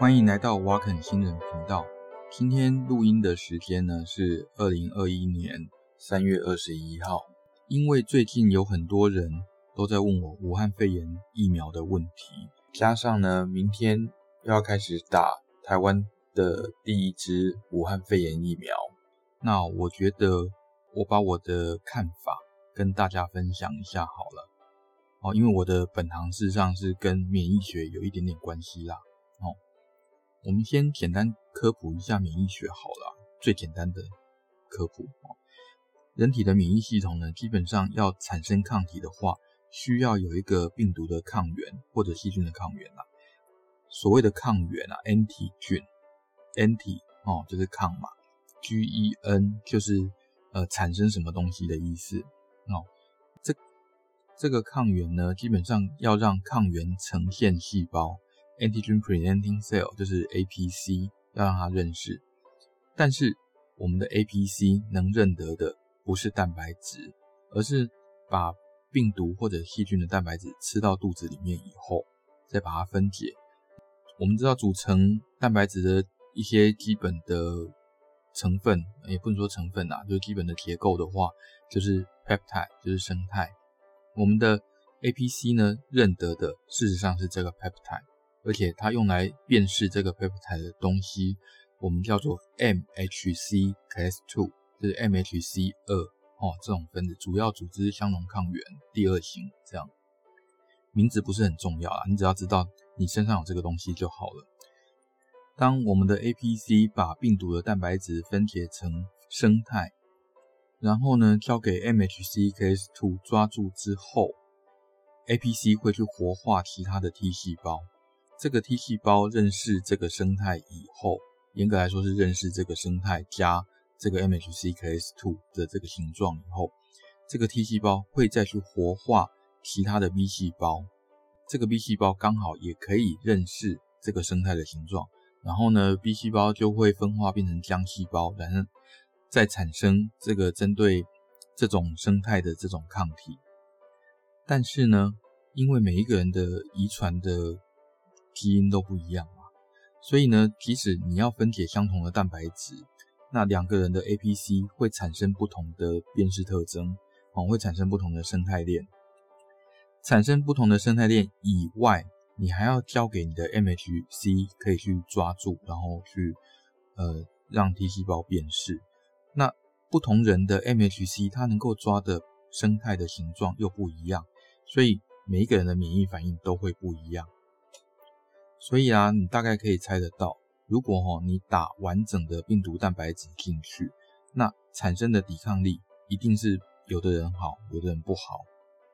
欢迎来到瓦肯新人频道。今天录音的时间呢是二零二一年三月二十一号。因为最近有很多人都在问我武汉肺炎疫苗的问题，加上呢明天又要开始打台湾的第一支武汉肺炎疫苗，那我觉得我把我的看法跟大家分享一下好了。哦，因为我的本行事实上是跟免疫学有一点点关系啦。我们先简单科普一下免疫学好了，最简单的科普。人体的免疫系统呢，基本上要产生抗体的话，需要有一个病毒的抗原或者细菌的抗原啦。所谓的抗原啊，antigen，anti 哦就是抗嘛，gen 就是呃产生什么东西的意思哦。这这个抗原呢，基本上要让抗原呈现细胞。Antigen presenting cell 就是 APC，要让它认识。但是我们的 APC 能认得的不是蛋白质，而是把病毒或者细菌的蛋白质吃到肚子里面以后，再把它分解。我们知道组成蛋白质的一些基本的成分，也不能说成分啊，就是基本的结构的话，就是 peptide，就是生肽。我们的 APC 呢，认得的事实上是这个 peptide。而且它用来辨识这个 peptide 的东西，我们叫做 MHC class two，就是 MHC 二哦，这种分子主要组织相容抗原第二型，这样名字不是很重要啊，你只要知道你身上有这个东西就好了。当我们的 APC 把病毒的蛋白质分解成生态，然后呢交给 MHC class two 抓住之后，APC 会去活化其他的 T 细胞。这个 T 细胞认识这个生态以后，严格来说是认识这个生态加这个 MHC class two 的这个形状以后，这个 T 细胞会再去活化其他的 B 细胞，这个 B 细胞刚好也可以认识这个生态的形状，然后呢，B 细胞就会分化变成浆细胞，然后再产生这个针对这种生态的这种抗体。但是呢，因为每一个人的遗传的基因都不一样嘛，所以呢，即使你要分解相同的蛋白质，那两个人的 APC 会产生不同的辨识特征，哦，会产生不同的生态链。产生不同的生态链以外，你还要交给你的 MHC 可以去抓住，然后去呃让 T 细胞辨识。那不同人的 MHC 它能够抓的生态的形状又不一样，所以每一个人的免疫反应都会不一样。所以啊，你大概可以猜得到，如果哈你打完整的病毒蛋白质进去，那产生的抵抗力一定是有的人好，有的人不好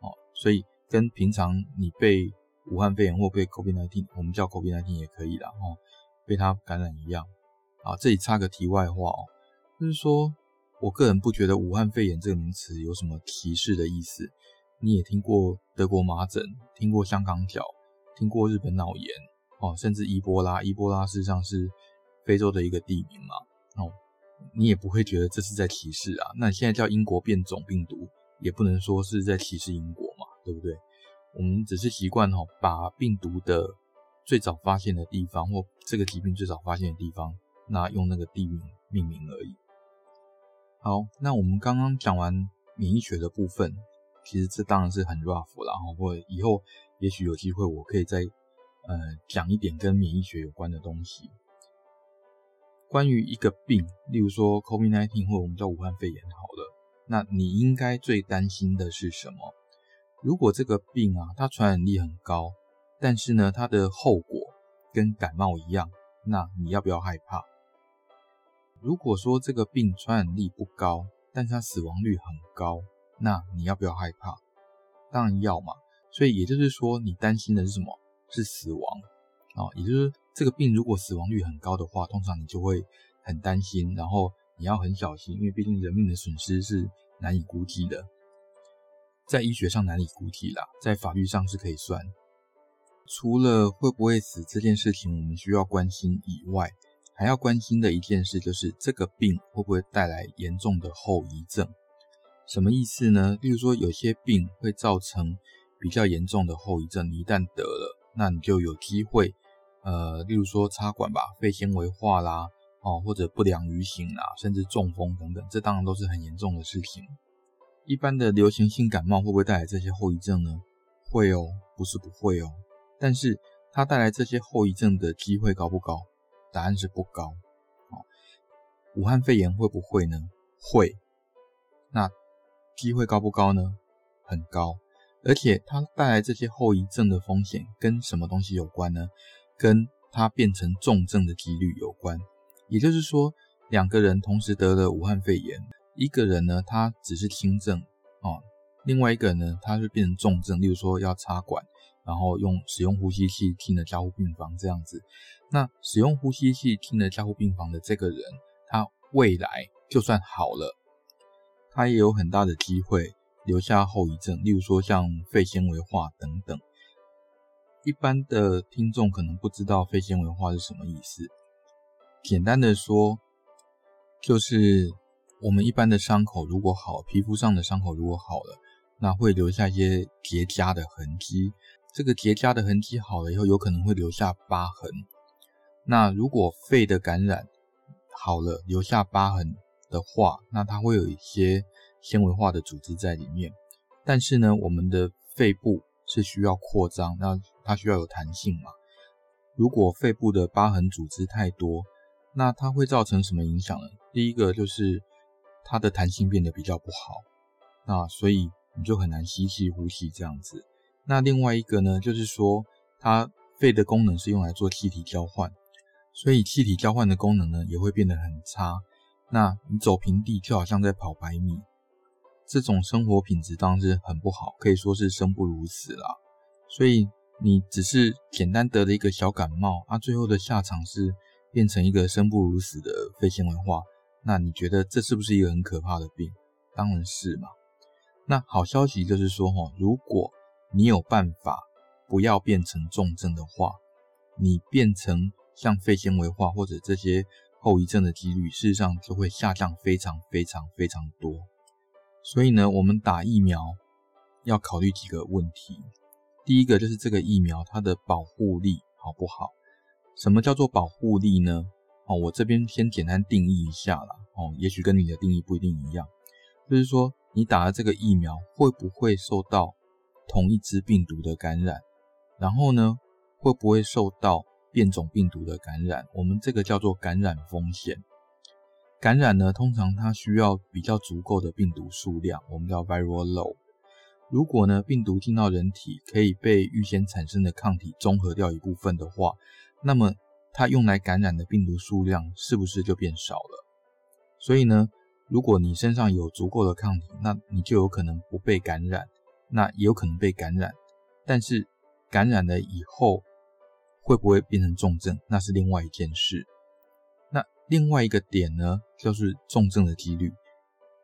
哦。所以跟平常你被武汉肺炎或被 COVID-19，我们叫 COVID-19 也可以啦，哦，被它感染一样啊。这里插个题外话哦，就是说我个人不觉得武汉肺炎这个名词有什么歧视的意思。你也听过德国麻疹，听过香港脚，听过日本脑炎。哦，甚至伊波拉，伊波拉事实上是非洲的一个地名嘛。哦，你也不会觉得这是在歧视啊。那你现在叫英国变种病毒，也不能说是在歧视英国嘛，对不对？我们只是习惯哦，把病毒的最早发现的地方或这个疾病最早发现的地方，那用那个地名命名而已。好，那我们刚刚讲完免疫学的部分，其实这当然是很 rough 啦，然后或以后也许有机会我可以再。呃，讲一点跟免疫学有关的东西。关于一个病，例如说 COVID-19 或者我们叫武汉肺炎好了，那你应该最担心的是什么？如果这个病啊，它传染力很高，但是呢，它的后果跟感冒一样，那你要不要害怕？如果说这个病传染力不高，但是它死亡率很高，那你要不要害怕？当然要嘛。所以也就是说，你担心的是什么？是死亡啊，也就是这个病如果死亡率很高的话，通常你就会很担心，然后你要很小心，因为毕竟人命的损失是难以估计的，在医学上难以估计啦，在法律上是可以算。除了会不会死这件事情我们需要关心以外，还要关心的一件事就是这个病会不会带来严重的后遗症？什么意思呢？例如说有些病会造成比较严重的后遗症，一旦得了。那你就有机会，呃，例如说插管吧，肺纤维化啦，哦，或者不良于行啦，甚至中风等等，这当然都是很严重的事情。一般的流行性感冒会不会带来这些后遗症呢？会哦，不是不会哦，但是它带来这些后遗症的机会高不高？答案是不高。哦，武汉肺炎会不会呢？会。那机会高不高呢？很高。而且它带来这些后遗症的风险跟什么东西有关呢？跟它变成重症的几率有关。也就是说，两个人同时得了武汉肺炎，一个人呢，他只是轻症啊，另外一个人呢，他就变成重症，例如说要插管，然后用使用呼吸器进了加护病房这样子。那使用呼吸器进了加护病房的这个人，他未来就算好了，他也有很大的机会。留下后遗症，例如说像肺纤维化等等。一般的听众可能不知道肺纤维化是什么意思。简单的说，就是我们一般的伤口如果好，皮肤上的伤口如果好了，那会留下一些结痂的痕迹。这个结痂的痕迹好了以后，有可能会留下疤痕。那如果肺的感染好了，留下疤痕的话，那它会有一些。纤维化的组织在里面，但是呢，我们的肺部是需要扩张，那它需要有弹性嘛。如果肺部的疤痕组织太多，那它会造成什么影响呢？第一个就是它的弹性变得比较不好，那所以你就很难吸气呼吸这样子。那另外一个呢，就是说它肺的功能是用来做气体交换，所以气体交换的功能呢也会变得很差。那你走平地就好像在跑百米。这种生活品质当然是很不好，可以说是生不如死啦。所以你只是简单得了一个小感冒，啊，最后的下场是变成一个生不如死的肺纤维化，那你觉得这是不是一个很可怕的病？当然是嘛。那好消息就是说，哈，如果你有办法不要变成重症的话，你变成像肺纤维化或者这些后遗症的几率，事实上就会下降非常非常非常多。所以呢，我们打疫苗要考虑几个问题。第一个就是这个疫苗它的保护力好不好？什么叫做保护力呢？哦，我这边先简单定义一下啦。哦，也许跟你的定义不一定一样。就是说，你打了这个疫苗会不会受到同一只病毒的感染？然后呢，会不会受到变种病毒的感染？我们这个叫做感染风险。感染呢，通常它需要比较足够的病毒数量，我们叫 viral load。如果呢，病毒进到人体可以被预先产生的抗体中和掉一部分的话，那么它用来感染的病毒数量是不是就变少了？所以呢，如果你身上有足够的抗体，那你就有可能不被感染，那也有可能被感染。但是感染了以后会不会变成重症，那是另外一件事。另外一个点呢，就是重症的几率，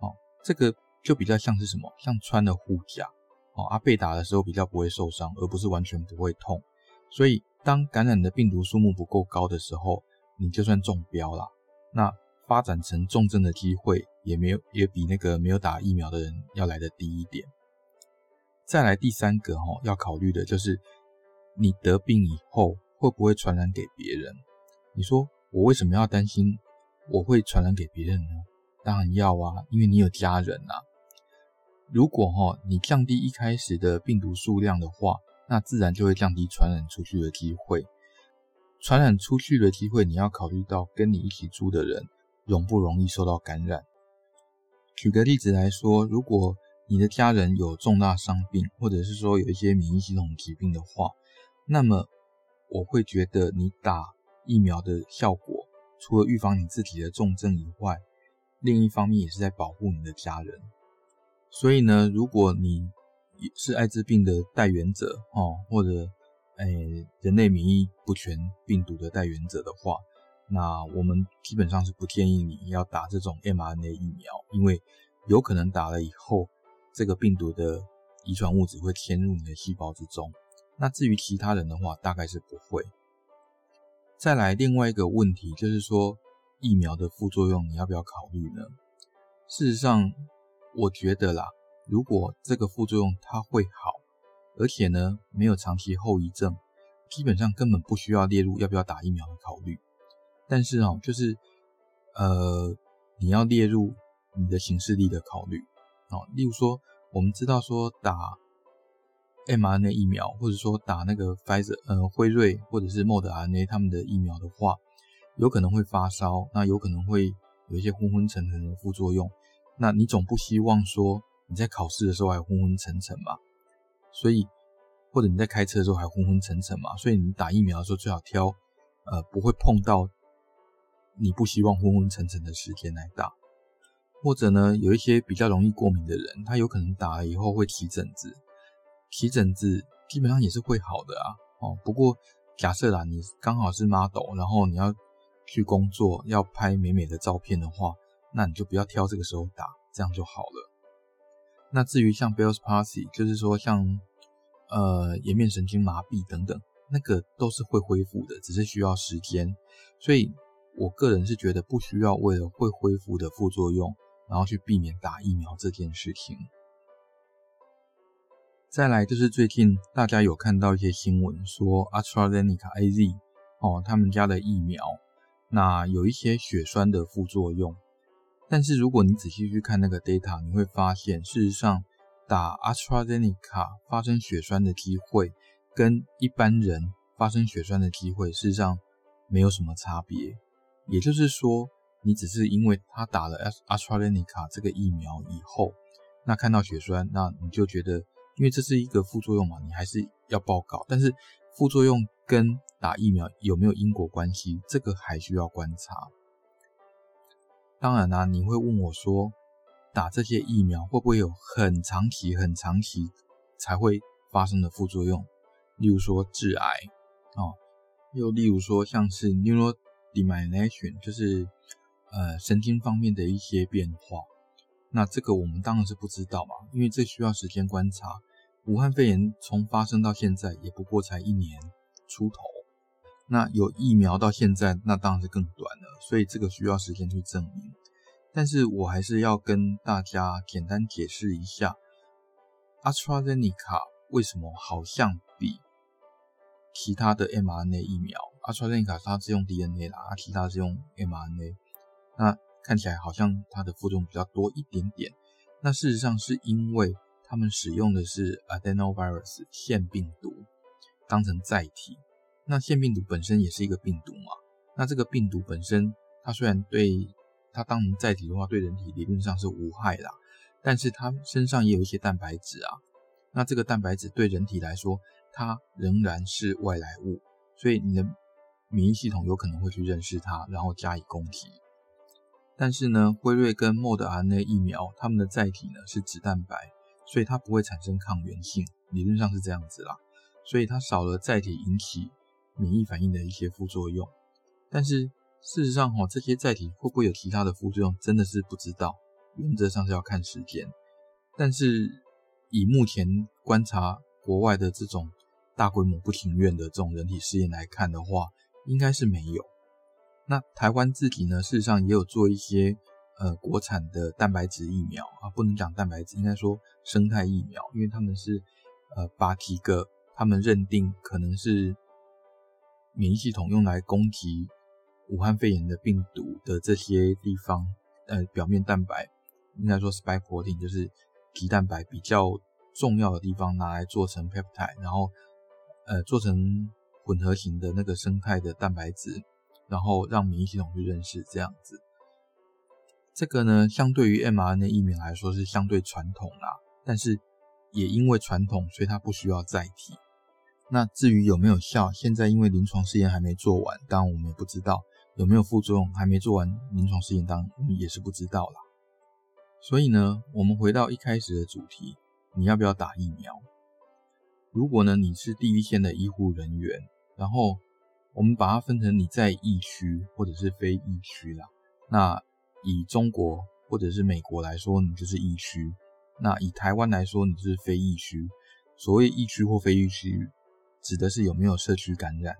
哦，这个就比较像是什么？像穿了护甲，哦，啊，被打的时候比较不会受伤，而不是完全不会痛。所以，当感染的病毒数目不够高的时候，你就算中标了，那发展成重症的机会也没有，也比那个没有打疫苗的人要来得低一点。再来第三个哈，要考虑的就是你得病以后会不会传染给别人？你说。我为什么要担心我会传染给别人呢？当然要啊，因为你有家人啊。如果哈你降低一开始的病毒数量的话，那自然就会降低传染出去的机会。传染出去的机会，你要考虑到跟你一起住的人容不容易受到感染。举个例子来说，如果你的家人有重大伤病，或者是说有一些免疫系统疾病的话，那么我会觉得你打。疫苗的效果，除了预防你自己的重症以外，另一方面也是在保护你的家人。所以呢，如果你是艾滋病的带源者哦，或者诶人类免疫不全病毒的带源者的话，那我们基本上是不建议你要打这种 mRNA 疫苗，因为有可能打了以后，这个病毒的遗传物质会迁入你的细胞之中。那至于其他人的话，大概是不会。再来另外一个问题，就是说疫苗的副作用你要不要考虑呢？事实上，我觉得啦，如果这个副作用它会好，而且呢没有长期后遗症，基本上根本不需要列入要不要打疫苗的考虑。但是哦，就是呃，你要列入你的行事力的考虑哦。例如说，我们知道说打 mRNA 疫苗，或者说打那个 Pfizer 呃辉瑞或者是 Moderna 他们的疫苗的话，有可能会发烧，那有可能会有一些昏昏沉沉的副作用。那你总不希望说你在考试的时候还昏昏沉沉嘛？所以，或者你在开车的时候还昏昏沉沉嘛？所以你打疫苗的时候最好挑呃不会碰到你不希望昏昏沉沉的时间来打。或者呢，有一些比较容易过敏的人，他有可能打了以后会起疹子。皮疹子基本上也是会好的啊，哦，不过假设啦，你刚好是 model，然后你要去工作，要拍美美的照片的话，那你就不要挑这个时候打，这样就好了。那至于像 Bell's palsy，就是说像呃颜面神经麻痹等等，那个都是会恢复的，只是需要时间。所以我个人是觉得不需要为了会恢复的副作用，然后去避免打疫苗这件事情。再来就是最近大家有看到一些新闻说 AstraZeneca AZ 哦，他们家的疫苗那有一些血栓的副作用，但是如果你仔细去看那个 data，你会发现事实上打 AstraZeneca 发生血栓的机会跟一般人发生血栓的机会事实上没有什么差别，也就是说你只是因为他打了 AstraZeneca 这个疫苗以后，那看到血栓，那你就觉得。因为这是一个副作用嘛，你还是要报告。但是副作用跟打疫苗有没有因果关系，这个还需要观察。当然啦、你会问我说，打这些疫苗会不会有很长期、很长期才会发生的副作用？例如说致癌哦，又例如说像是 neurodemyelination，就是呃神经方面的一些变化。那这个我们当然是不知道嘛，因为这需要时间观察。武汉肺炎从发生到现在也不过才一年出头，那有疫苗到现在，那当然是更短了，所以这个需要时间去证明。但是我还是要跟大家简单解释一下，AstraZeneca 为什么好像比其他的 mRNA 疫苗，AstraZeneca 它是用 DNA 啦，其他是用 mRNA，那看起来好像它的负重比较多一点点。那事实上是因为他们使用的是 adenovirus 腺病毒当成载体，那腺病毒本身也是一个病毒嘛。那这个病毒本身，它虽然对它当成载体的话，对人体理论上是无害啦，但是它身上也有一些蛋白质啊。那这个蛋白质对人体来说，它仍然是外来物，所以你的免疫系统有可能会去认识它，然后加以攻击。但是呢，辉瑞跟莫德 RNA 疫苗，它们的载体呢是脂蛋白。所以它不会产生抗原性，理论上是这样子啦。所以它少了载体引起免疫反应的一些副作用。但是事实上哈，这些载体会不会有其他的副作用，真的是不知道。原则上是要看时间。但是以目前观察国外的这种大规模不情愿的这种人体试验来看的话，应该是没有。那台湾自己呢，事实上也有做一些。呃，国产的蛋白质疫苗啊，不能讲蛋白质，应该说生态疫苗，因为他们是呃把几个他们认定可能是免疫系统用来攻击武汉肺炎的病毒的这些地方，呃，表面蛋白应该说 spike protein 就是棘蛋白比较重要的地方，拿来做成 peptide，然后呃做成混合型的那个生态的蛋白质，然后让免疫系统去认识这样子。这个呢，相对于 mRNA 疫苗来说是相对传统啦，但是也因为传统，所以它不需要载体。那至于有没有效，现在因为临床试验还没做完，当然我们也不知道有没有副作用，还没做完临床试验，当然我们也是不知道啦。所以呢，我们回到一开始的主题，你要不要打疫苗？如果呢，你是第一线的医护人员，然后我们把它分成你在疫区或者是非疫区啦，那。以中国或者是美国来说，你就是疫区；那以台湾来说，你就是非疫区。所谓疫区或非疫区，指的是有没有社区感染。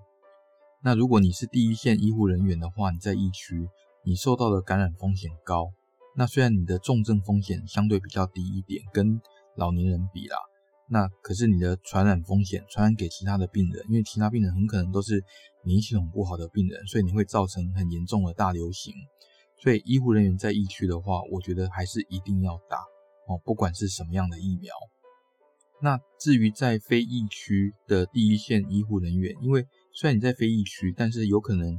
那如果你是第一线医护人员的话，你在疫区，你受到的感染风险高。那虽然你的重症风险相对比较低一点，跟老年人比啦，那可是你的传染风险传染给其他的病人，因为其他病人很可能都是免疫系统不好的病人，所以你会造成很严重的大流行。所以医护人员在疫区的话，我觉得还是一定要打哦，不管是什么样的疫苗。那至于在非疫区的第一线医护人员，因为虽然你在非疫区，但是有可能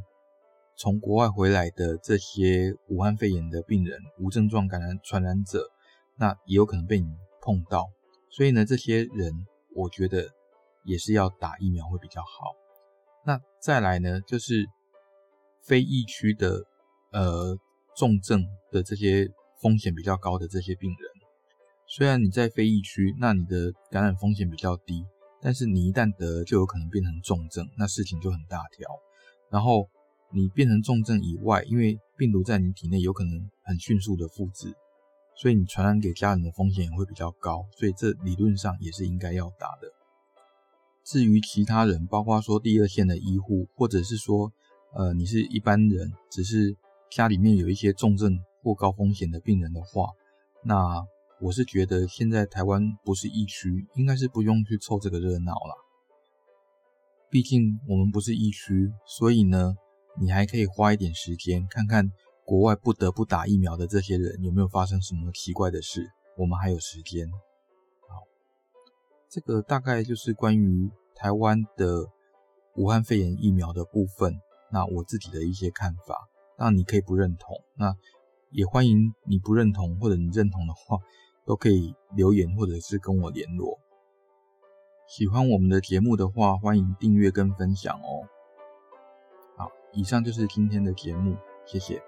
从国外回来的这些武汉肺炎的病人、无症状感染传染者，那也有可能被你碰到。所以呢，这些人我觉得也是要打疫苗会比较好。那再来呢，就是非疫区的呃重症的这些风险比较高的这些病人。虽然你在非疫区，那你的感染风险比较低，但是你一旦得，就有可能变成重症，那事情就很大条。然后你变成重症以外，因为病毒在你体内有可能很迅速的复制，所以你传染给家人的风险也会比较高，所以这理论上也是应该要打的。至于其他人，包括说第二线的医护，或者是说，呃，你是一般人，只是家里面有一些重症或高风险的病人的话，那。我是觉得现在台湾不是疫区，应该是不用去凑这个热闹啦。毕竟我们不是疫区，所以呢，你还可以花一点时间看看国外不得不打疫苗的这些人有没有发生什么奇怪的事。我们还有时间。好，这个大概就是关于台湾的武汉肺炎疫苗的部分。那我自己的一些看法，那你可以不认同，那也欢迎你不认同或者你认同的话。都可以留言或者是跟我联络。喜欢我们的节目的话，欢迎订阅跟分享哦。好，以上就是今天的节目，谢谢。